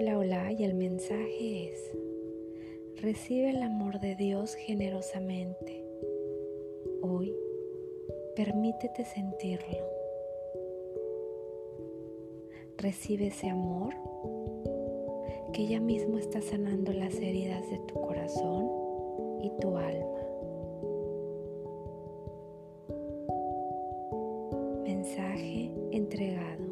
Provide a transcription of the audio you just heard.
Hola hola y el mensaje es, recibe el amor de Dios generosamente. Hoy, permítete sentirlo. Recibe ese amor que ya mismo está sanando las heridas de tu corazón y tu alma. Mensaje entregado.